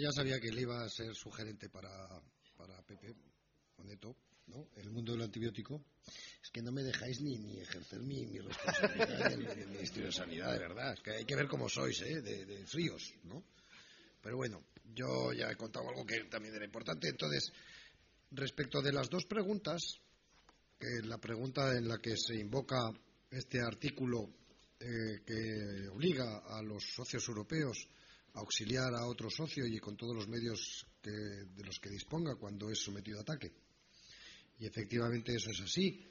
ya sabía que él iba a ser sugerente para, para Pepe, Neto, ¿no? El mundo del antibiótico. Es que no me dejáis ni, ni ejercer mi, mi responsabilidad en el, Ministerio de Sanidad, de verdad. Es que hay que ver cómo sois, ¿eh? De, de fríos, ¿no? Pero bueno, yo ya he contado algo que también era importante. Entonces, respecto de las dos preguntas, que la pregunta en la que se invoca este artículo eh, que obliga a los socios europeos auxiliar a otro socio y con todos los medios de los que disponga cuando es sometido a ataque. Y efectivamente eso es así.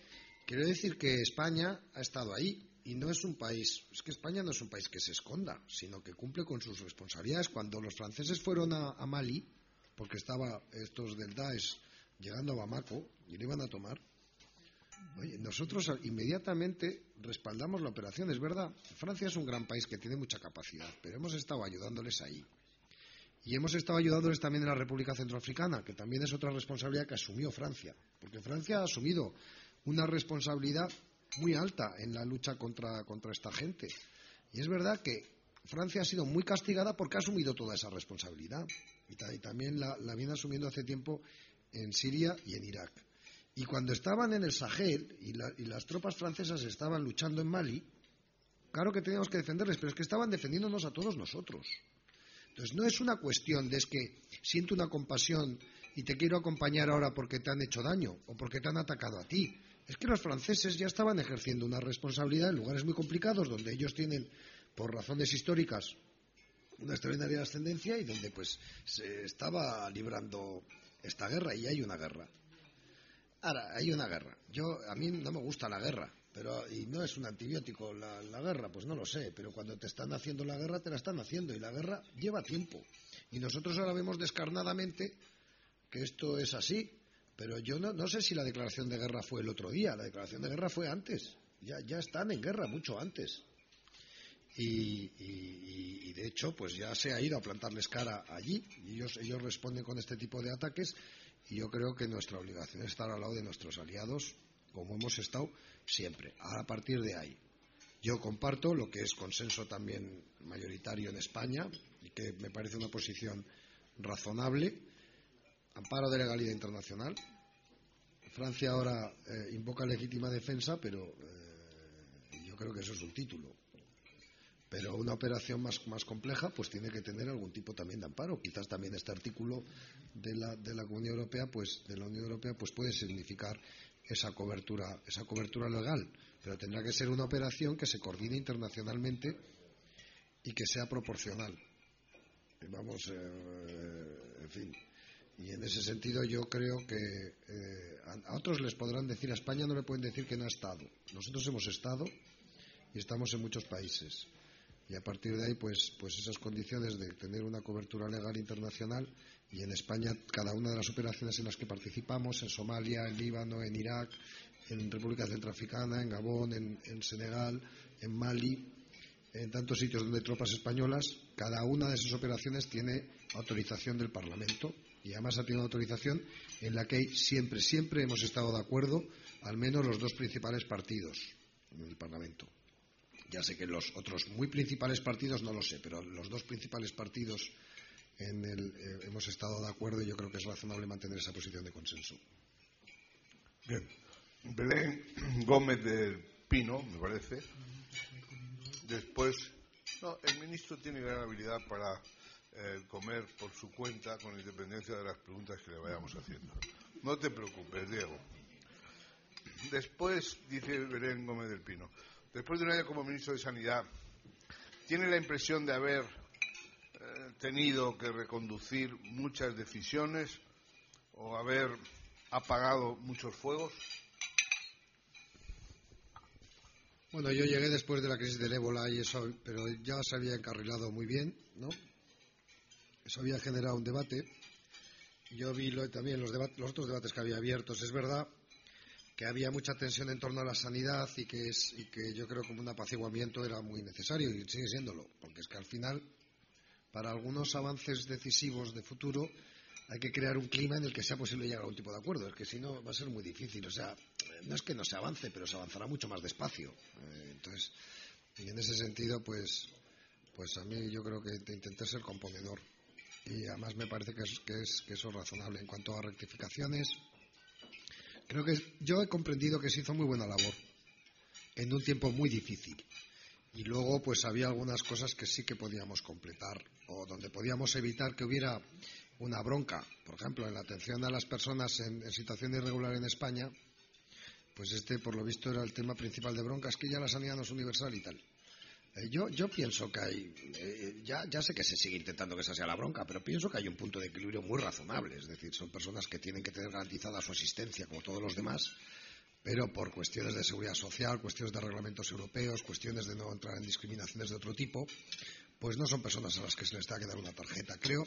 Quiero decir que España ha estado ahí y no es un país, es que España no es un país que se esconda, sino que cumple con sus responsabilidades. Cuando los franceses fueron a, Mali, porque estaban estos del Daesh llegando a Bamako y lo iban a tomar, Oye, nosotros inmediatamente respaldamos la operación, es verdad. Francia es un gran país que tiene mucha capacidad, pero hemos estado ayudándoles ahí. Y hemos estado ayudándoles también en la República Centroafricana, que también es otra responsabilidad que asumió Francia, porque Francia ha asumido una responsabilidad muy alta en la lucha contra, esta gente. Y es verdad que Francia ha sido muy castigada porque ha asumido toda esa responsabilidad. Y, también la viene asumiendo hace tiempo en Siria y en Irak. Y cuando estaban en el Sahel y, las tropas francesas estaban luchando en Mali, claro que teníamos que defenderles, pero es que estaban defendiéndonos a todos nosotros. Entonces no es una cuestión de es que siento una compasión y te quiero acompañar ahora porque te han hecho daño o porque te han atacado a ti. Es que los franceses ya estaban ejerciendo una responsabilidad en lugares muy complicados donde ellos tienen, por razones históricas, una extraordinaria ascendencia y donde pues se estaba librando esta guerra y hay una guerra. Ahora, hay una guerra. Yo, a mí no me gusta la guerra, pero, y no es un antibiótico la, guerra, pues no lo sé, pero cuando te están haciendo la guerra, te la están haciendo, y la guerra lleva tiempo. Y nosotros ahora vemos descarnadamente que esto es así, pero yo no, sé si la declaración de guerra fue el otro día, la declaración de guerra fue antes, ya, ya están en guerra mucho antes. Y, y, de hecho, pues ya se ha ido a plantarles cara allí, y ellos, ellos responden con este tipo de ataques, y yo creo que nuestra obligación es estar al lado de nuestros aliados, como hemos estado siempre, a partir de ahí. Yo comparto lo que es consenso también mayoritario en España y que me parece una posición razonable, amparo de legalidad internacional. Francia ahora eh, invoca legítima defensa, pero eh, yo creo que eso es un título. Pero una operación más, compleja pues tiene que tener algún tipo también de amparo. Quizás también este artículo de la, de la Unión Europea, pues, de la Unión Europea, pues puede significar esa cobertura, esa cobertura legal. Pero tendrá que ser una operación que se coordine internacionalmente y que sea proporcional. Vamos, eh, en fin. Y en ese sentido yo creo que eh, a, otros les podrán decir, a España no le pueden decir que no ha estado. Nosotros hemos estado y estamos en muchos países y a partir de ahí pues, pues esas condiciones de tener una cobertura legal internacional y en España cada una de las operaciones en las que participamos, en Somalia, en Líbano, en Irak, en República Centroafricana, en Gabón, en, Senegal, en Mali, en tantos sitios donde hay tropas españolas, cada una de esas operaciones tiene autorización del Parlamento y además ha tenido autorización en la que siempre, siempre hemos estado de acuerdo, al menos los dos principales partidos en el Parlamento. Ya sé que los otros muy principales partidos no lo sé, pero los dos principales partidos en el, eh, hemos estado de acuerdo y yo creo que es razonable mantener esa posición de consenso. Bien. Belén Gómez del Pino, me parece. Después, no, el ministro tiene gran habilidad para eh, comer por su cuenta con independencia de las preguntas que le vayamos haciendo. No te preocupes, Diego. Después, dice Belén Gómez del Pino, después de un año como ministro de Sanidad, ¿tiene la impresión de haber eh, tenido que reconducir muchas decisiones o haber apagado muchos fuegos? Bueno, yo llegué después de la crisis del ébola y eso, pero ya se había encarrilado muy bien, ¿no? Eso había generado un debate. Yo vi también los, los otros debates que había abiertos. Es verdad que había mucha tensión en torno a la sanidad y que, es, y que yo creo que un apaciguamiento era muy necesario y sigue siéndolo, porque es que al final, para algunos avances decisivos de futuro, hay que crear un clima en el que sea posible llegar a un tipo de acuerdo, es que si no va a ser muy difícil. O sea, no es que no se avance, pero se avanzará mucho más despacio. Eh, entonces, y en ese sentido, pues, pues a mí yo creo que intenté ser componedor y además me parece que, es, que, es, que eso es razonable. En cuanto a rectificaciones, creo que yo he comprendido que se hizo muy buena labor en un tiempo muy difícil. Y luego, pues había algunas cosas que sí que podíamos completar o donde podíamos evitar que hubiera una bronca. Por ejemplo, en la atención a las personas en, situación irregular en España, pues este, por lo visto, era el tema principal de bronca, es que ya la sanidad no es universal y tal. Eh, yo, yo pienso que hay, eh, ya, ya sé que se sigue intentando que esa sea la bronca, pero pienso que hay un punto de equilibrio muy razonable. Es decir, son personas que tienen que tener garantizada su asistencia como todos los demás pero por cuestiones de seguridad social, cuestiones de reglamentos europeos, cuestiones de no entrar en discriminaciones de otro tipo, pues no son personas a las que se les tenga que dar una tarjeta. Creo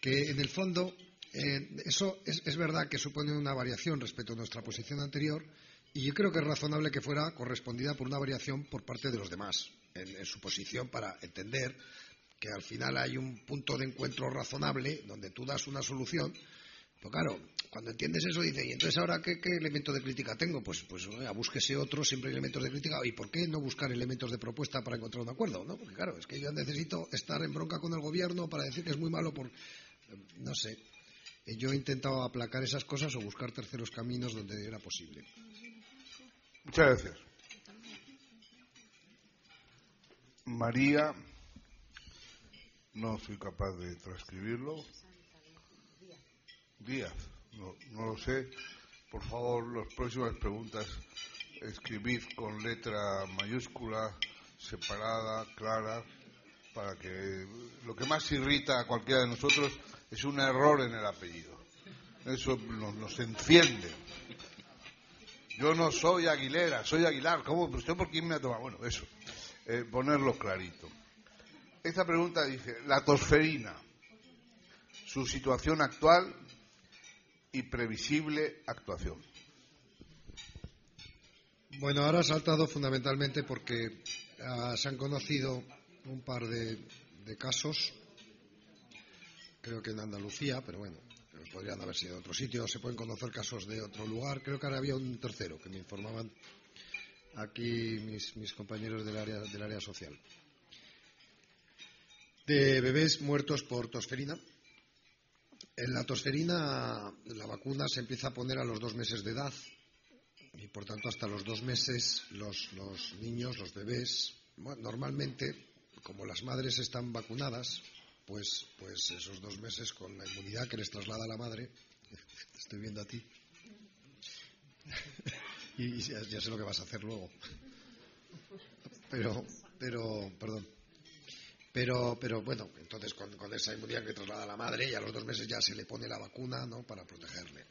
que en el fondo eh, eso es, verdad que supone una variación respecto a nuestra posición anterior y yo creo que es razonable que fuera correspondida por una variación por parte de los demás en su posición para entender que al final hay un punto de encuentro razonable donde tú das una solución pues claro, cuando entiendes eso, dices, ¿y entonces ahora qué, elemento de crítica tengo? Pues, pues búsquese otro, siempre hay elementos de crítica. ¿Y por qué no buscar elementos de propuesta para encontrar un acuerdo? ¿no? Porque claro, es que yo necesito estar en bronca con el gobierno para decir que es muy malo por... No sé. Yo he intentado aplacar esas cosas o buscar terceros caminos donde era posible. Muchas gracias. María, no soy capaz de transcribirlo. Díaz, no, no lo sé. Por favor, las próximas preguntas escribid con letra mayúscula, separada, clara, para que lo que más irrita a cualquiera de nosotros es un error en el apellido. Eso nos, enciende. Yo no soy Aguilera, soy Aguilar. ¿Cómo? ¿Usted por quién me ha tomado? Bueno, eso. Eh, ponerlo clarito. Esta pregunta dice, la tosferina, su situación actual y previsible actuación. Bueno, ahora ha saltado fundamentalmente porque ah, se han conocido un par de, casos, creo que en Andalucía, pero bueno, podrían haber sido de otro sitio, se pueden conocer casos de otro lugar, creo que ahora había un tercero que me informaban aquí mis, mis compañeros del área, del área social. De bebés muertos por tosferina, en la tosferina, la vacuna se empieza a poner a los dos meses de edad y, por tanto, hasta los dos meses los, niños, los bebés, normalmente, como las madres están vacunadas, pues, pues esos dos meses con la inmunidad que les traslada la madre, estoy viendo a ti, y ya, sé lo que vas a hacer luego. Pero, pero, perdón. Pero, pero bueno, entonces con, esa inmunidad que traslada la madre y a los dos meses ya se le pone la vacuna ¿no? para protegerle.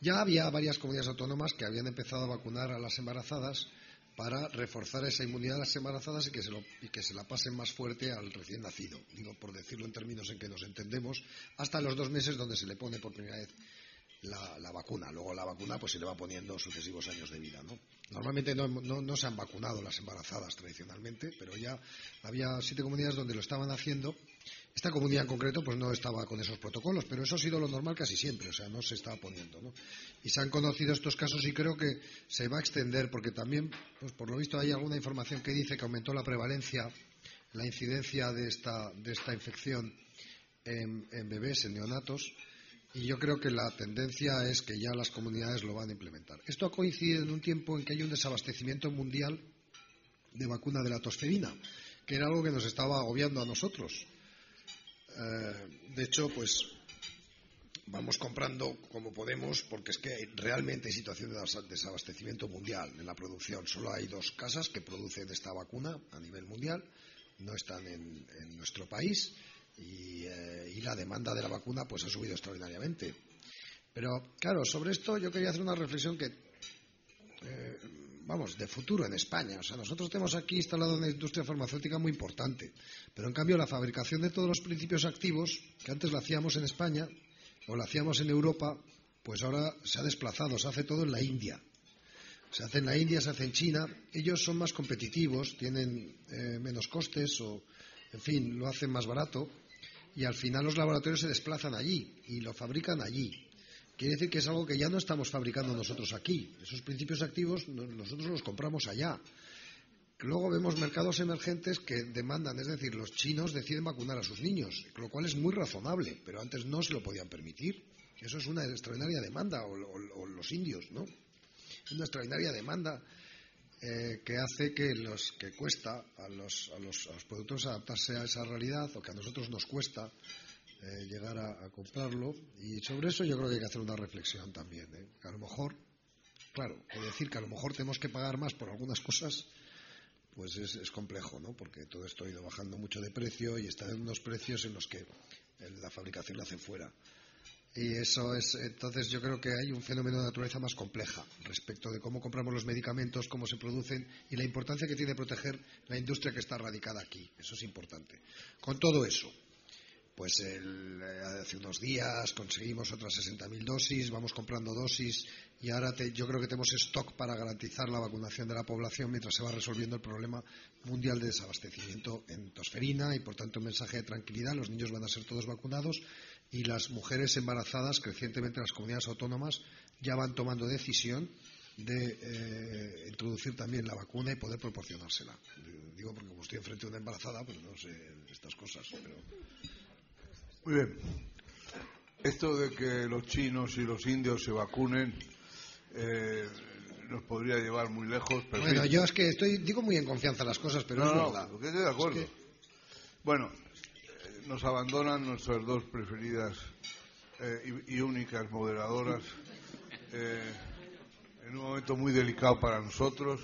Ya había varias comunidades autónomas que habían empezado a vacunar a las embarazadas para reforzar esa inmunidad a las embarazadas y que, se y que se la pasen más fuerte al recién nacido. Digo, por decirlo en términos en que nos entendemos, hasta los dos meses donde se le pone por primera vez la, vacuna. Luego la vacuna pues se le va poniendo sucesivos años de vida. ¿no? Normalmente no, no, se han vacunado las embarazadas tradicionalmente, pero ya había siete comunidades donde lo estaban haciendo. Esta comunidad en concreto pues no estaba con esos protocolos, pero eso ha sido lo normal casi siempre, o sea, no se estaba poniendo. ¿no? Y se han conocido estos casos y creo que se va a extender porque también, pues por lo visto hay alguna información que dice que aumentó la prevalencia, la incidencia de esta, de esta infección en bebés, en neonatos y yo creo que la tendencia es que ya las comunidades lo van a implementar. Esto ha coincidido en un tiempo en que hay un desabastecimiento mundial de vacuna de la tosferina, que era algo que nos estaba agobiando a nosotros. Eh, de hecho, pues vamos comprando como podemos, porque es que realmente hay situación de desabastecimiento mundial en la producción. Solo hay dos casas que producen esta vacuna a nivel mundial, no están en nuestro país eh, y, la demanda de la vacuna pues ha subido extraordinariamente. Pero claro, sobre esto yo quería hacer una reflexión que, eh, vamos, de futuro en España. O sea, nosotros tenemos aquí instalado una industria farmacéutica muy importante, pero en cambio la fabricación de todos los principios activos, que antes la hacíamos en España o la hacíamos en Europa, pues ahora se ha desplazado, se hace todo en la India. Se hace en la India, se hace en China. Ellos son más competitivos, tienen eh, menos costes o, en fin, lo hacen más barato y al final los laboratorios se desplazan allí y lo fabrican allí. Quiere decir que es algo que ya no estamos fabricando nosotros aquí. Esos principios activos nosotros los compramos allá. luego vemos mercados emergentes que demandan, es decir, los chinos deciden vacunar a sus niños, lo cual es muy razonable, pero antes no se lo podían permitir. Eso es una extraordinaria demanda, o, los indios, ¿no? Es una extraordinaria demanda eh, que hace que los que cuesta a los, a los, productores adaptarse a esa realidad, o que a nosotros nos cuesta eh, llegar a, comprarlo. Y sobre eso yo creo que hay que hacer una reflexión también. ¿eh? A lo mejor, claro, decir que a lo mejor tenemos que pagar más por algunas cosas pues es, complejo, ¿no? Porque todo esto ha ido bajando mucho de precio y está en unos precios en los que la fabricación la hace fuera. Y eso es, entonces yo creo que hay un fenómeno de naturaleza más compleja respecto de cómo compramos los medicamentos, cómo se producen y la importancia que tiene proteger la industria que está radicada aquí. Eso es importante. Con todo eso, pues eh, hace unos días conseguimos otras 60.000 dosis, vamos comprando dosis y ahora yo creo que tenemos stock para garantizar la vacunación de la población mientras se va resolviendo el problema mundial de desabastecimiento en tosferina y por tanto un mensaje de tranquilidad, los niños van a ser todos vacunados y las mujeres embarazadas crecientemente en las comunidades autónomas ya van tomando decisión de eh, introducir también la vacuna y poder proporcionársela. Digo porque como estoy enfrente de una embarazada, pues no sé estas cosas, pero muy bien. Esto de que los chinos y los indios se vacunen eh, nos podría llevar muy lejos. Pero bueno, yo es que estoy, digo muy en confianza las cosas, pero no, es verdad. No, estoy de acuerdo. Bueno, nos abandonan nuestras dos preferidas eh, y, únicas moderadoras en un momento muy delicado para nosotros.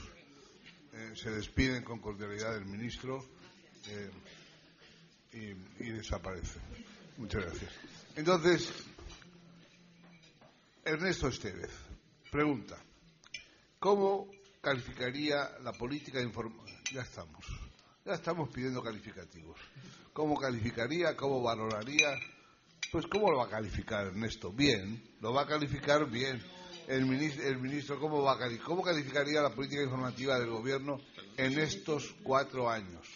se despiden con cordialidad del ministro y, y desaparecen. Muchas gracias. Entonces, Ernesto Estevez pregunta, ¿cómo calificaría la política de información? Ya estamos, ya estamos pidiendo calificativos. ¿Cómo calificaría? ¿Cómo valoraría? Pues ¿cómo lo va a calificar Ernesto? Bien, lo va a calificar bien. El ministro, el ministro ¿cómo, va a, ¿cómo calificaría la política informativa del gobierno en estos cuatro años?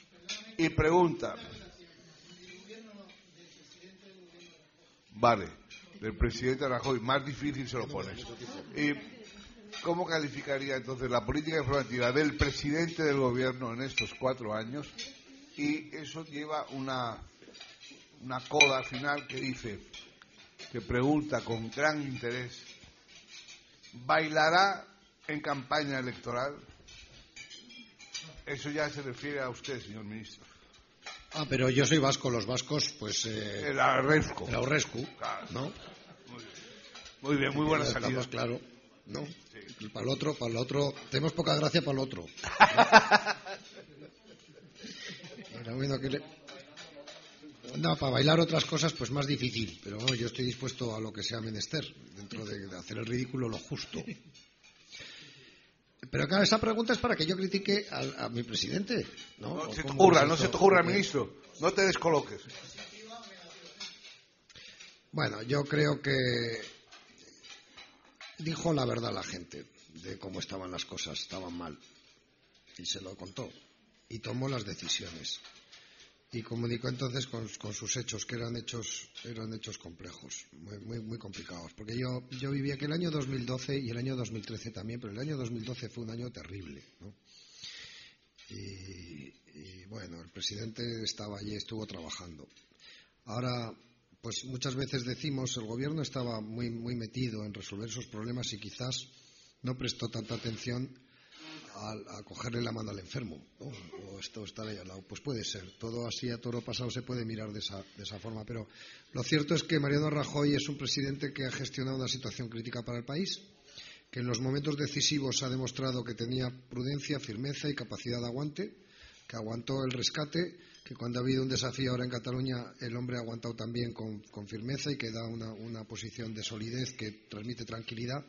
Y pregunta, Vale, del presidente Rajoy, más difícil se lo pones. ¿Y cómo calificaría entonces la política informativa del presidente del gobierno en estos cuatro años? Y eso lleva una, una coda final que dice, que pregunta con gran interés, ¿bailará en campaña electoral? Eso ya se refiere a usted, señor ministro. Ah, pero yo soy vasco, los vascos, pues... Eh, el Arrescu. El Arrescu, ¿no? Muy bien, muy, buena salida. Estamos claro, ¿no? Para el otro, para el otro... Tenemos poca gracia para el otro. ¿no? para bailar otras cosas, pues más difícil. Pero bueno, yo estoy dispuesto a lo que sea menester, dentro de hacer el ridículo lo justo. Pero claro, esa pregunta es para que yo critique a, mi presidente. No, no se te ocurra, no se te ocurra, ministro. No te descoloques. Bueno, yo creo que dijo la verdad la gente de cómo estaban las cosas, estaban mal. Y se lo contó. Y tomó las decisiones y comunicó entonces con, sus hechos, que eran hechos, eran hechos complejos, muy, muy, complicados. Porque yo, yo viví aquel año 2012 y el año 2013 también, pero el año 2012 fue un año terrible. ¿no? Y, bueno, el presidente estaba allí, estuvo trabajando. Ahora, pues muchas veces decimos, el gobierno estaba muy, muy metido en resolver esos problemas y quizás no prestó tanta atención a, cogerle la mano al enfermo, o esto estar ahí al lado. Pues puede ser, todo así a toro pasado se puede mirar de esa, de esa forma, pero lo cierto es que Mariano Rajoy es un presidente que ha gestionado una situación crítica para el país, que en los momentos decisivos ha demostrado que tenía prudencia, firmeza y capacidad de aguante, que aguantó el rescate, que cuando ha habido un desafío ahora en Cataluña el hombre ha aguantado también con, firmeza y que da una, una posición de solidez que transmite tranquilidad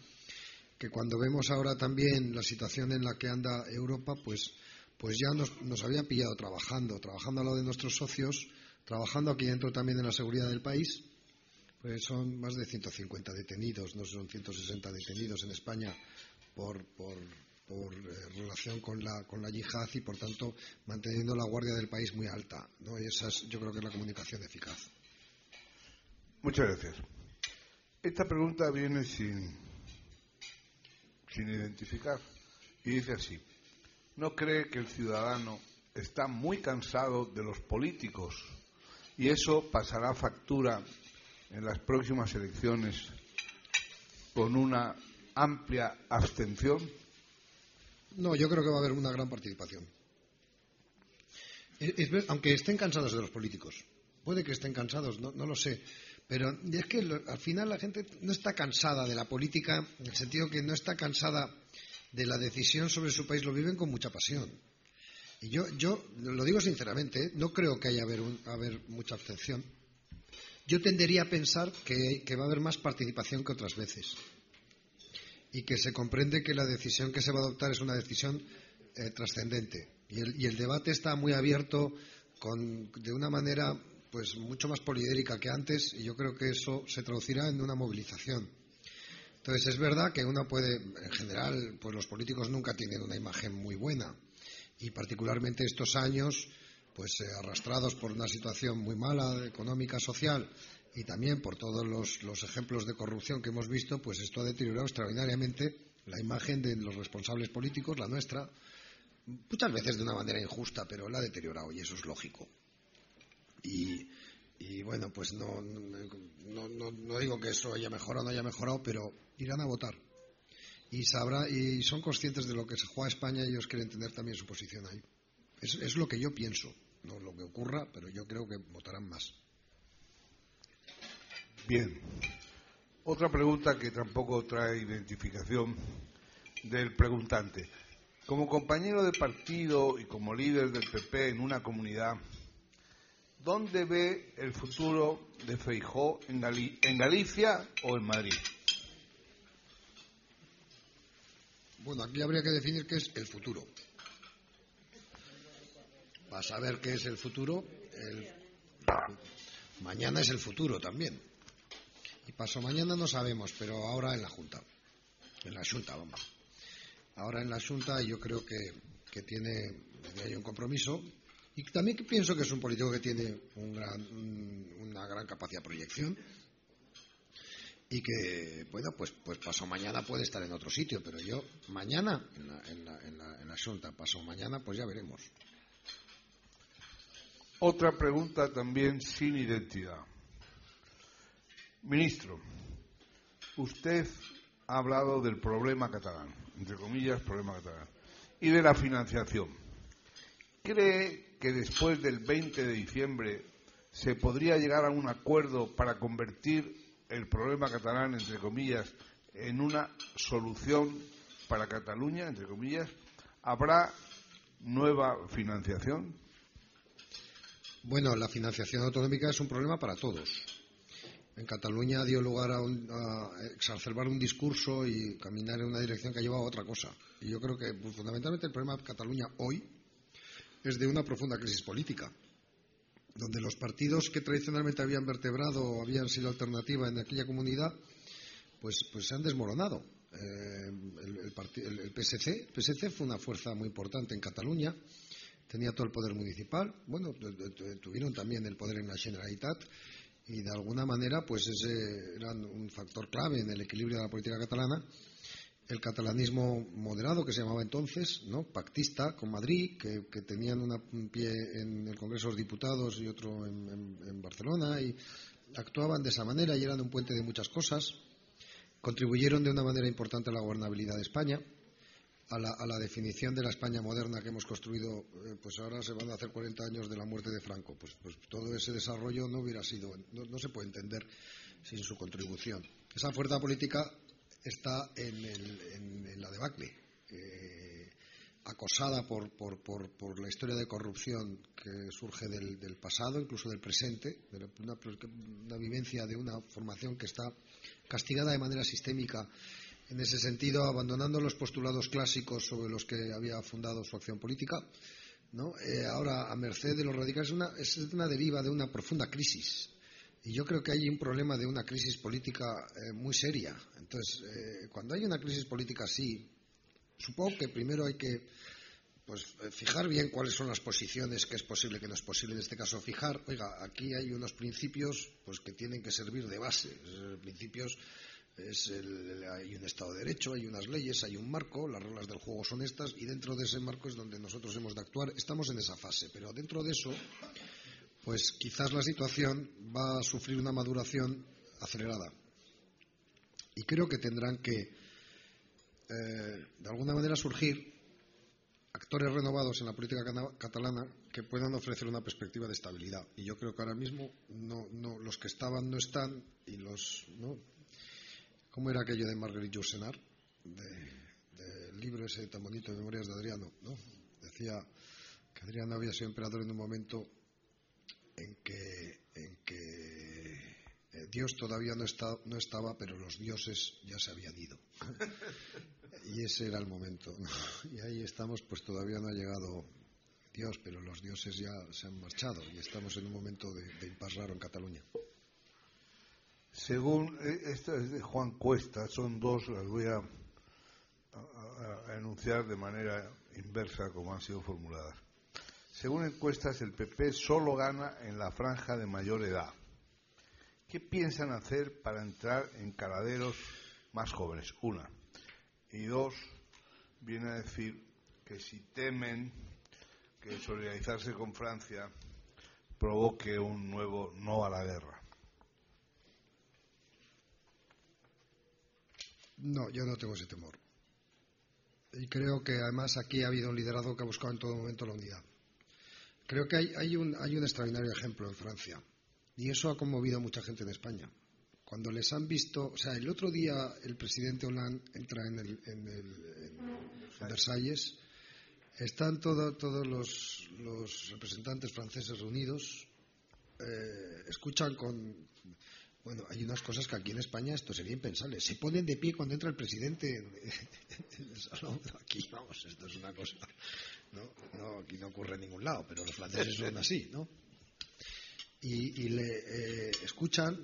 que cuando vemos ahora también la situación en la que anda Europa, pues, pues ya nos, nos había pillado trabajando, trabajando a lo de nuestros socios, trabajando aquí dentro también en la seguridad del país. Pues son más de 150 detenidos, no son 160 detenidos en España por, por, por eh, relación con la, con la yihad y, por tanto, manteniendo la guardia del país muy alta. ¿no? Y esa es, yo creo que es la comunicación eficaz. Muchas gracias. Esta pregunta viene sin, sin identificar. Y dice así, ¿no cree que el ciudadano está muy cansado de los políticos y eso pasará factura en las próximas elecciones con una amplia abstención? No, yo creo que va a haber una gran participación. aunque estén cansados de los políticos. Puede que estén cansados, no, lo sé. Pero es que al final la gente no está cansada de la política, en el sentido que no está cansada de la decisión sobre su país, lo viven con mucha pasión. Y yo, yo lo digo sinceramente, no creo que haya haber, haber mucha abstención. Yo tendería a pensar que, va a haber más participación que otras veces y que se comprende que la decisión que se va a adoptar es una decisión eh, trascendente. Y el, debate está muy abierto con, de una manera pues mucho más polidérica que antes y yo creo que eso se traducirá en una movilización. Entonces es verdad que uno puede, en general, pues los políticos nunca tienen una imagen muy buena y particularmente estos años, pues eh, arrastrados por una situación muy mala económica, social y también por todos los, ejemplos de corrupción que hemos visto, pues esto ha deteriorado extraordinariamente la imagen de los responsables políticos, la nuestra, muchas veces de una manera injusta, pero la ha deteriorado y eso es lógico. Y, bueno, pues no, no, digo que eso haya mejorado o no haya mejorado, pero irán a votar y sabrá y son conscientes de lo que se juega España y ellos quieren tener también su posición ahí. Es, lo que yo pienso, no lo que ocurra, pero yo creo que votarán más. Bien. Otra pregunta que tampoco trae identificación del preguntante. Como compañero de partido y como líder del PP en una comunidad, ¿dónde ve el futuro de Feijó en, en Galicia o en Madrid? Bueno, aquí habría que definir qué es el futuro. Para saber qué es el futuro, mañana es el futuro también. Y paso mañana no sabemos, pero ahora en la Junta. En la Junta, vamos. Ahora en la Junta yo creo que, tiene hay un compromiso y también pienso que es un político que tiene una gran capacidad de proyección y que, bueno, pues, pues pasó mañana puede estar en otro sitio, pero yo mañana en la, en la, la pasó mañana, pues ya veremos. Otra pregunta también sin identidad. Ministro, usted ha hablado del problema catalán, entre comillas, problema catalán, y de la financiación. ¿Cree que después del 20 de diciembre se podría llegar a un acuerdo para convertir el problema catalán, entre comillas, en una solución para Cataluña, entre comillas, ¿habrá nueva financiación? Bueno, la financiación autonómica es un problema para todos. En Cataluña dio lugar a, exacerbar un discurso y caminar en una dirección que ha llevado a otra cosa. Y yo creo que pues, fundamentalmente el problema de Cataluña hoy es de una profunda crisis política donde los partidos que tradicionalmente habían vertebrado o habían sido alternativa en aquella comunidad, pues, pues se han desmoronado. Eh, el, PSC, PSC fue una fuerza muy importante en Cataluña, tenía todo el poder municipal, bueno, tuvieron también el poder en la Generalitat y de alguna manera pues ese era un factor clave en el equilibrio de la política catalana el catalanismo moderado que se llamaba entonces, ¿no? pactista con Madrid, que, tenían un pie en el Congreso de los Diputados y otro en, Barcelona, y actuaban de esa manera y eran un puente de muchas cosas. Contribuyeron de una manera importante a la gobernabilidad de España, a la, definición de la España moderna que hemos construido, eh, pues ahora se van a hacer 40 años de la muerte de Franco. Pues, pues todo ese desarrollo no hubiera sido, no se puede entender sin su contribución. Esa fuerza política está en, la debacle, eh, acosada por, la historia de corrupción que surge del, pasado, incluso del presente, de una, vivencia de una formación que está castigada de manera sistémica. En ese sentido, abandonando los postulados clásicos sobre los que había fundado su acción política, ¿no? Eh, ahora a merced de los radicales es una, es una deriva de una profunda crisis y yo creo que hay un problema de una crisis política eh, muy seria. Entonces, eh, cuando hay una crisis política así, supongo que primero hay que pues fijar bien cuáles son las posiciones que es posible que no es posible en este caso fijar oiga aquí hay unos principios pues que tienen que servir de base principios hay un Estado de Derecho, hay unas leyes, hay un marco, las reglas del juego son estas y dentro de ese marco es donde nosotros hemos de actuar. Estamos en esa fase, pero dentro de eso, pues quizás la situación va a sufrir una maduración acelerada. Y creo que tendrán que, eh, de alguna manera, surgir actores renovados en la política catalana que puedan ofrecer una perspectiva de estabilidad. Y yo creo que ahora mismo no, no, los que estaban no están y los ¿no? ¿Cómo era aquello de Marguerite Yourcenar? Del libro ese tan bonito de Memorias de Adriano, ¿no? Decía que Adriano había sido emperador en un momento en que, en que eh, Dios todavía no, está, no estaba, pero los dioses ya se habían ido. y ese era el momento. Y ahí estamos, pues todavía no ha llegado Dios, pero los dioses ya se han marchado y estamos en un momento de, de raro en Cataluña. Según, eh, esta es de Juan Cuesta, son dos, las voy a, enunciar de manera inversa como han sido formuladas. Según encuestas, el PP solo gana en la franja de mayor edad. ¿Qué piensan hacer para entrar en caladeros más jóvenes? Una. Y dos, viene a decir que si temen que solidarizarse con Francia provoque un nuevo no a la guerra. No, yo no tengo ese temor. Y creo que además aquí ha habido un liderazgo que ha buscado en todo momento la unidad. Creo que hay, un, extraordinario ejemplo en Francia. Y eso ha conmovido a mucha gente en España. Cuando les han visto, o sea, el otro día el presidente Hollande entra en, el, Versalles, están todos los, representantes franceses reunidos, eh, escuchan con, bueno, hay unas cosas que aquí en España esto sería impensable. Se ponen de pie cuando entra el presidente en el salón. Aquí, vamos, esto es una cosa. ¿no? aquí no ocurre en ningún lado, pero los franceses son así, ¿no? Y, le eh, escuchan,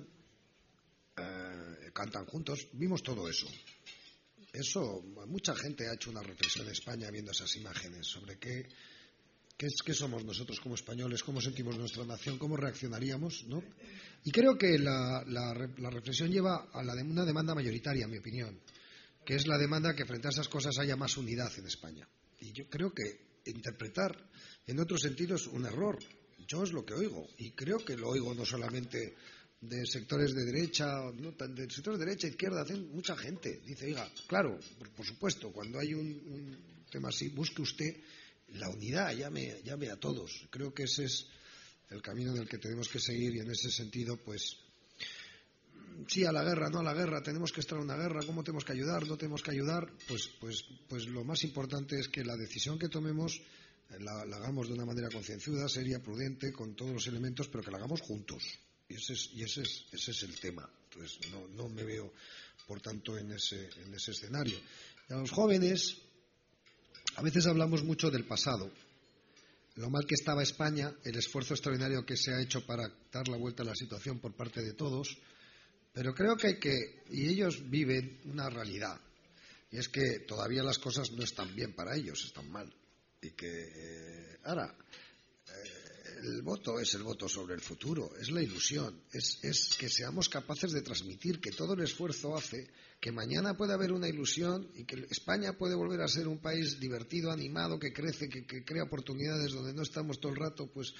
eh, cantan juntos. Vimos todo eso. Eso, mucha gente ha hecho una reflexión en España viendo esas imágenes sobre qué ¿Qué, somos nosotros como españoles? ¿Cómo sentimos nuestra nación? ¿Cómo reaccionaríamos? ¿no? Y creo que la, reflexión lleva a la de una demanda mayoritaria, en mi opinión, que es la demanda que frente a esas cosas haya más unidad en España. Y yo creo que interpretar en otros sentidos un error. Yo es lo que oigo. Y creo que lo oigo no solamente de sectores de derecha, no, de sectores de derecha, izquierda, mucha gente. Dice, oiga, claro, por, supuesto, cuando hay un tema así, busque usted la unidad, llame, llame a todos. Creo que ese es el camino en el que tenemos que seguir y en ese sentido, pues, sí a la guerra, no a la guerra, tenemos que estar en una guerra, ¿cómo tenemos que ayudar? ¿No tenemos que ayudar? Pues, pues, pues lo más importante es que la decisión que tomemos la, hagamos de una manera concienzuda, seria, prudente, con todos los elementos, pero que la hagamos juntos. Y ese es, y ese es, ese es el tema. Entonces, no, no me veo, por tanto, en ese, en ese escenario. Y a los jóvenes, a veces hablamos mucho del pasado, lo mal que estaba España, el esfuerzo extraordinario que se ha hecho para dar la vuelta a la situación por parte de todos, pero creo que hay que, y ellos viven una realidad, y es que todavía las cosas no están bien para ellos, están mal. Y que, eh, ahora, el voto es el voto sobre el futuro, es la ilusión, es, es que seamos capaces de transmitir que todo el esfuerzo hace que mañana puede haber una ilusión y que España puede volver a ser un país divertido, animado, que crece, que, crea oportunidades donde no estamos todo el rato pues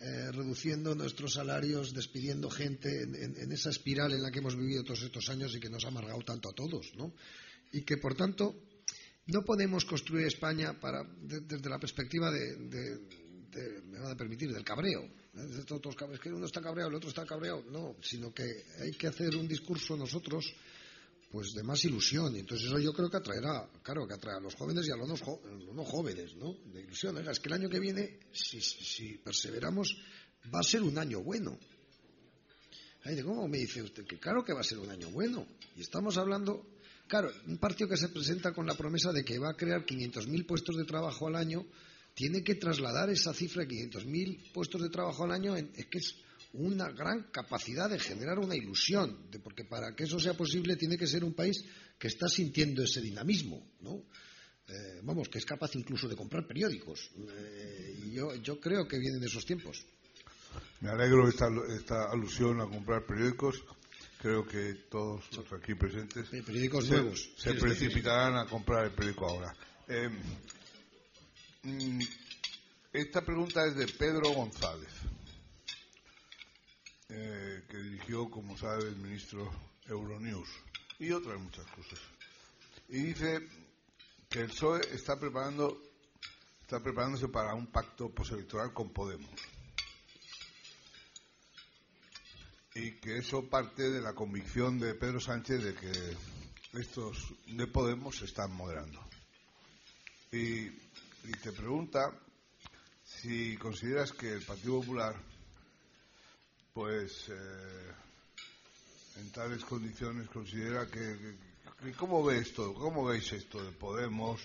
eh, reduciendo nuestros salarios, despidiendo gente en, esa espiral en la que hemos vivido todos estos años y que nos ha amargado tanto a todos, ¿no? Y que por tanto no podemos construir España para, desde la perspectiva de, me van a permitir, del cabreo. Todos, es que uno está cabreado, el otro está cabreado. No, sino que hay que hacer un discurso nosotros pues de más ilusión. Y entonces eso yo creo que atraerá, claro, que atraerá a los jóvenes y a los no, jóvenes, ¿no? De ilusión. es que el año que viene, si, perseveramos, va a ser un año bueno. Ay, ¿Cómo me dice usted? Que claro que va a ser un año bueno. Y estamos hablando, claro, un partido que se presenta con la promesa de que va a crear 500.000 puestos de trabajo al año, tiene que trasladar esa cifra de 500.000 puestos de trabajo al año, en, es que es una gran capacidad de generar una ilusión, porque para que eso sea posible tiene que ser un país que está sintiendo ese dinamismo, ¿no? Eh, vamos, que es capaz incluso de comprar periódicos. Eh, y yo, yo creo que vienen esos tiempos. Me alegro esta, esta alusión a comprar periódicos, creo que todos los aquí presentes periódicos se, nuevos se precipitarán a comprar el periódico ahora. Eh, mm, esta pregunta es de Pedro González, eh, que dirigió, como sabe, el ministro Euronews y otras muchas cosas. Y dice que el PSOE está preparando está preparándose para un pacto postelectoral con Podemos. Y que eso parte de la convicción de Pedro Sánchez de que estos de Podemos se están moderando. Y, te pregunta si consideras que el Partido Popular, pues, eh, en tales condiciones considera que, ¿Cómo ve esto? ¿Cómo veis esto de Podemos?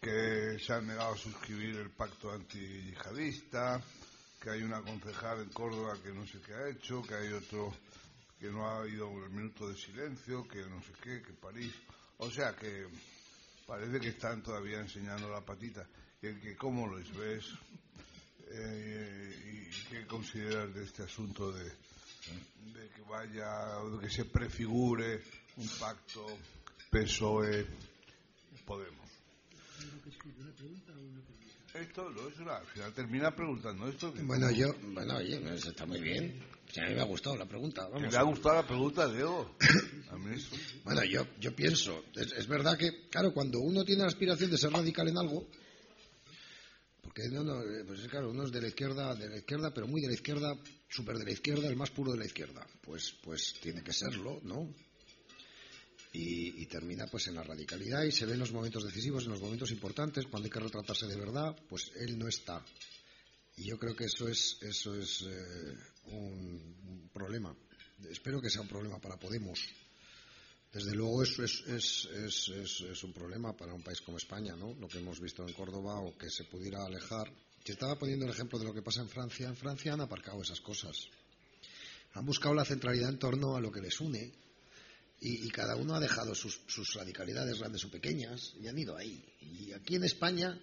que se han negado a suscribir el pacto antiyihadista, que hay una concejal en Córdoba que no sé qué ha hecho, que hay otro que no ha ido el minuto de silencio, que no sé qué, que París. O sea que parece que están todavía enseñando la patita. Que, que ¿Cómo los ves? Eh, ¿Y qué consideras de este asunto de, de que vaya, de que se prefigure un pacto PSOE-Podemos? Esto lo es una, al final termina preguntando esto. Bueno, yo, bueno, oye, está muy bien. a mí me ha gustado la pregunta. Vamos. ¿Le ha gustado la pregunta, Diego? bueno, yo, yo pienso, es, verdad que, claro, cuando uno tiene la aspiración de ser radical en algo, porque no, no, pues es claro, uno es de la izquierda, de la izquierda, pero muy de la izquierda, súper de la izquierda, el más puro de la izquierda. Pues, pues tiene que serlo, ¿no? Y, termina pues en la radicalidad y se ve en los momentos decisivos, en los momentos importantes, cuando hay que retratarse de verdad, pues él no está. Y yo creo que eso es, eso es eh, un, problema. Espero que sea un problema para Podemos. Desde luego eso es, es, es, es, un problema para un país como España, ¿no? Lo que hemos visto en Córdoba o que se pudiera alejar. Se estaba poniendo el ejemplo de lo que pasa en Francia. En Francia han aparcado esas cosas. Han buscado la centralidad en torno a lo que les une y, cada uno ha dejado sus, radicalidades grandes o pequeñas y han ido ahí. Y aquí en España,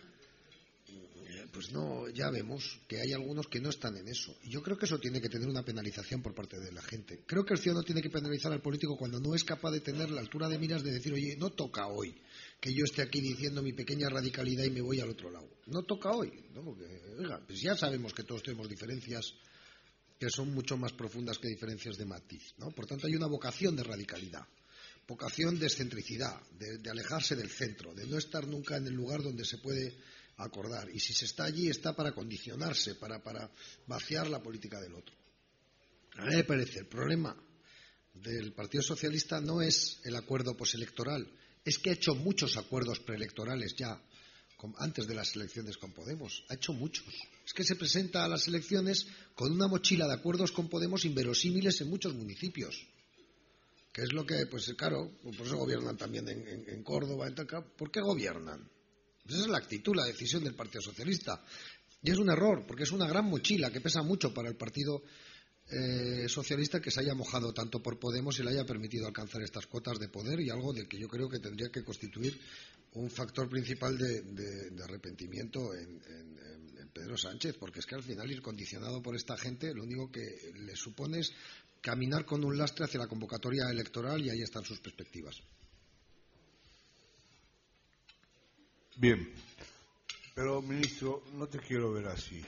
eh, pues no, ya vemos que hay algunos que no están en eso. Y yo creo que eso tiene que tener una penalización por parte de la gente. Creo que el ciudadano tiene que penalizar al político cuando no es capaz de tener la altura de miras de decir, oye, no toca hoy que yo esté aquí diciendo mi pequeña radicalidad y me voy al otro lado. No toca hoy, ¿no? Porque, oiga, pues ya sabemos que todos tenemos diferencias que son mucho más profundas que diferencias de matiz. ¿no? Por tanto, hay una vocación de radicalidad, vocación de excentricidad, de, alejarse del centro, de no estar nunca en el lugar donde se puede acordar. Y si se está allí, está para condicionarse, para, para vaciar la política del otro. A mí me parece el problema del Partido Socialista no es el acuerdo postelectoral, es que ha hecho muchos acuerdos preelectorales ya antes de las elecciones con Podemos. Ha hecho muchos. Es que se presenta a las elecciones con una mochila de acuerdos con Podemos inverosímiles en muchos municipios. Que es lo que, pues claro, por eso gobiernan también en, Córdoba. En ¿Por qué gobiernan? Esa es la actitud, la decisión del Partido Socialista. Y es un error, porque es una gran mochila que pesa mucho para el Partido eh, Socialista que se haya mojado tanto por Podemos y le haya permitido alcanzar estas cuotas de poder y algo de que yo creo que tendría que constituir un factor principal de, arrepentimiento en, Pedro Sánchez, porque es que al final ir condicionado por esta gente lo único que le supone es caminar con un lastre hacia la convocatoria electoral y ahí están sus perspectivas. Bien, pero ministro, no te quiero ver así,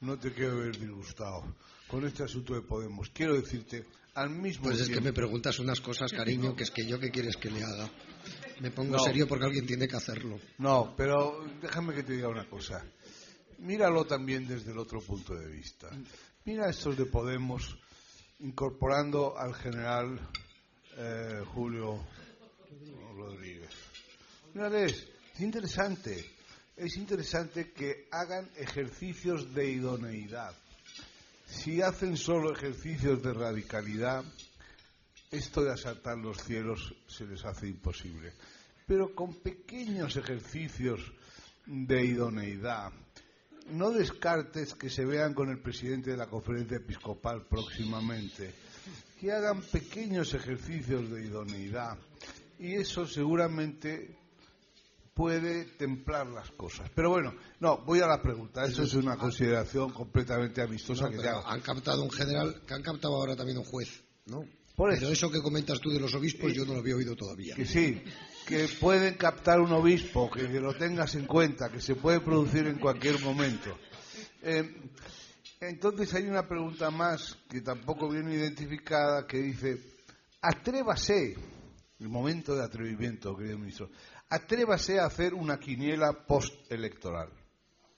no te quiero ver disgustado con este asunto de Podemos. Quiero decirte, al mismo pues tiempo... Pues es que me preguntas unas cosas, cariño, que es que yo qué quieres que le haga. Me pongo serio porque alguien tiene que hacerlo. No, pero déjame que te diga una cosa. Míralo también desde el otro punto de vista. Mira estos de Podemos incorporando al general eh, Julio Rodríguez. Mírales, es interesante. Es interesante que hagan ejercicios de idoneidad. Si hacen solo ejercicios de radicalidad, esto de asaltar los cielos se les hace imposible. Pero con pequeños ejercicios de idoneidad, no descartes que se vean con el presidente de la conferencia episcopal próximamente, que hagan pequeños ejercicios de idoneidad y eso seguramente puede templar las cosas. Pero bueno, no, voy a la pregunta. Eso es una consideración completamente amistosa que Han captado un general, que han captado ahora también un juez, ¿no? Pero eso que comentas tú de los obispos yo no lo había oído todavía. Que sí, que pueden captar un obispo, que, lo tengas en cuenta, que se puede producir en cualquier momento. Eh, entonces hay una pregunta más que tampoco viene identificada que dice, atrévase, el momento de atrevimiento, querido ministro, atrévase a hacer una quiniela postelectoral.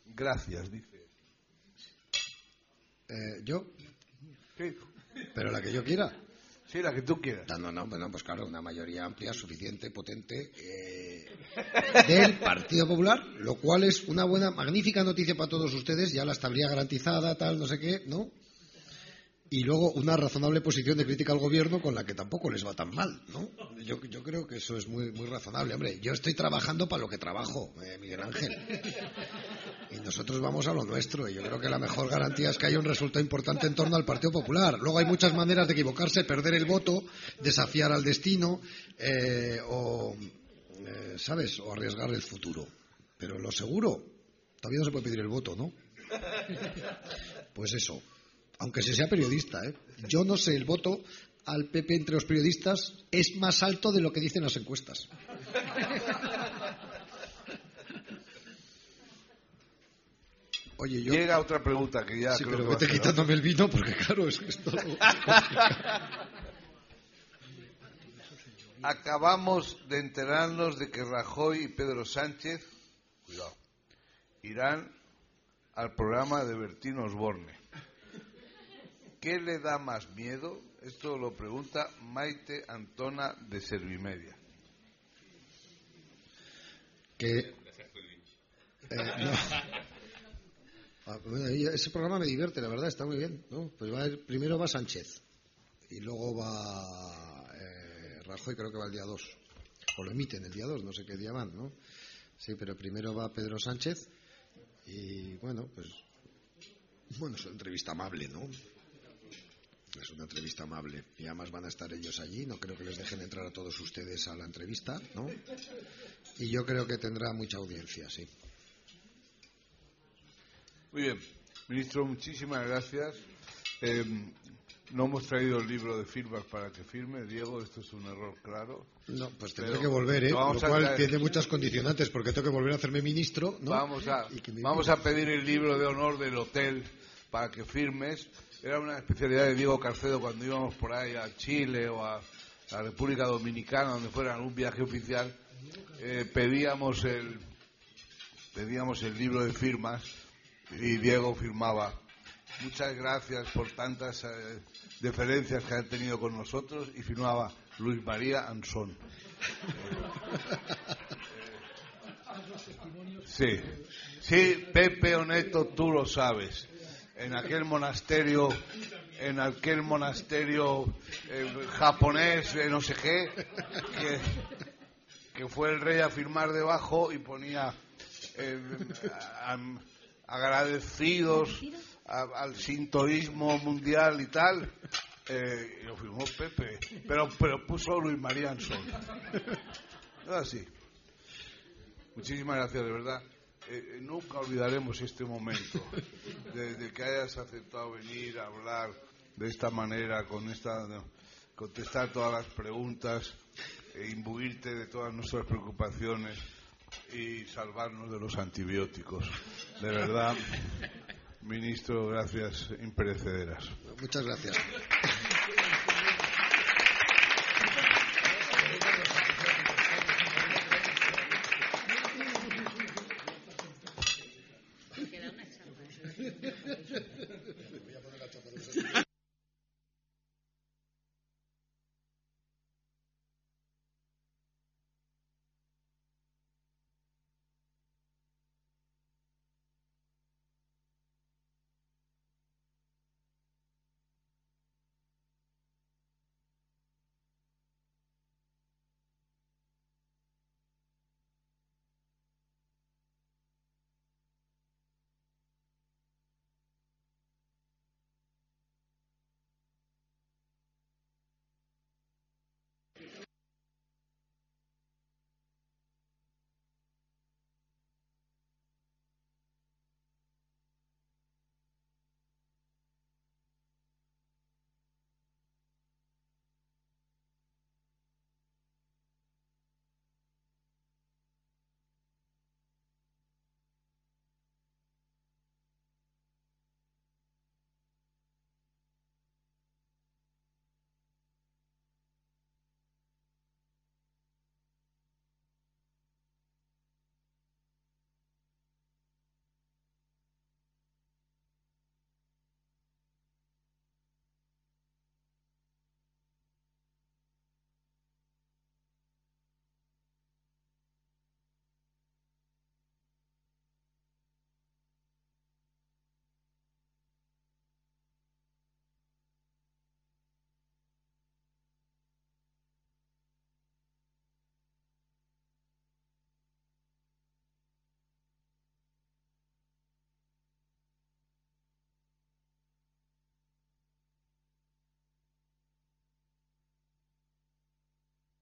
Gracias, dice. Eh, ¿Yo? Sí. Pero la que yo quiera. Sí, la que tú quieras. No, no, bueno, pues claro, una mayoría amplia, suficiente, potente eh, del Partido Popular, lo cual es una buena, magnífica noticia para todos ustedes, ya la estabilidad garantizada, tal, no sé qué, ¿no? y luego una razonable posición de crítica al gobierno con la que tampoco les va tan mal, ¿no? Yo, creo que eso es muy, muy razonable. Hombre, yo estoy trabajando para lo que trabajo, eh, Miguel Ángel. Y nosotros vamos a lo nuestro. Y yo creo que la mejor garantía es que haya un resultado importante en torno al Partido Popular. Luego hay muchas maneras de equivocarse, perder el voto, desafiar al destino eh, o, eh, ¿sabes?, o arriesgar el futuro. Pero lo seguro, todavía no se puede pedir el voto, ¿no? Pues eso aunque se sea periodista. ¿eh? Yo no sé, el voto al PP entre los periodistas es más alto de lo que dicen las encuestas. Oye, yo... Llega otra pregunta que ya. Sí, pero vete quitándome el vino porque, claro, es que esto. Acabamos de enterarnos de que Rajoy y Pedro Sánchez cuidado, irán al programa de Bertín Osborne. ¿Qué le da más miedo? Esto lo pregunta Maite Antona de Servimedia. Que. Eh, ah, ese programa me divierte, la verdad, está muy bien. Pues va primero va Sánchez y luego va eh, Rajoy, creo que va el día 2. O lo emiten el día 2, no sé qué día van, ¿no? Sí, pero primero va Pedro Sánchez y bueno, pues. Bueno, es una entrevista amable, ¿no? Es una entrevista amable. Y además van a estar ellos allí. No creo que les dejen entrar a todos ustedes a la entrevista, ¿no? Y yo creo que tendrá mucha audiencia, sí. Muy bien. Ministro, muchísimas gracias. Em, no hemos traído el libro de firmas para que firme. Diego, esto es un error claro. No, pues tendré que volver, ¿eh? Lo cual tiene muchas condicionantes, porque tengo que volver a hacerme ministro, ¿no? Vamos a, vamos a pedir el libro de honor del hotel para que firmes era una especialidad de Diego Carcedo cuando íbamos por ahí a Chile o a la República Dominicana, donde fuera un viaje oficial, eh, pedíamos el pedíamos el libro de firmas y Diego firmaba. Muchas gracias por tantas eh, deferencias que han tenido con nosotros y firmaba Luis María Ansón. Sí, sí, Pepe Oneto, tú lo sabes en aquel monasterio, en aquel monasterio eh, japonés, no sé qué, que, fue el rey a firmar debajo y ponía eh, agradecidos al sintoísmo mundial y tal. Eh, lo firmó Pepe, pero, pero puso Luis María Ansón. Así. Muchísimas gracias, de verdad. Eh, nunca olvidaremos este momento, de, que hayas aceptado venir a hablar de esta manera, con esta, contestar todas las preguntas, e imbuirte de todas nuestras preocupaciones y salvarnos de los antibióticos. De verdad, ministro, gracias imperecederas. Muchas gracias.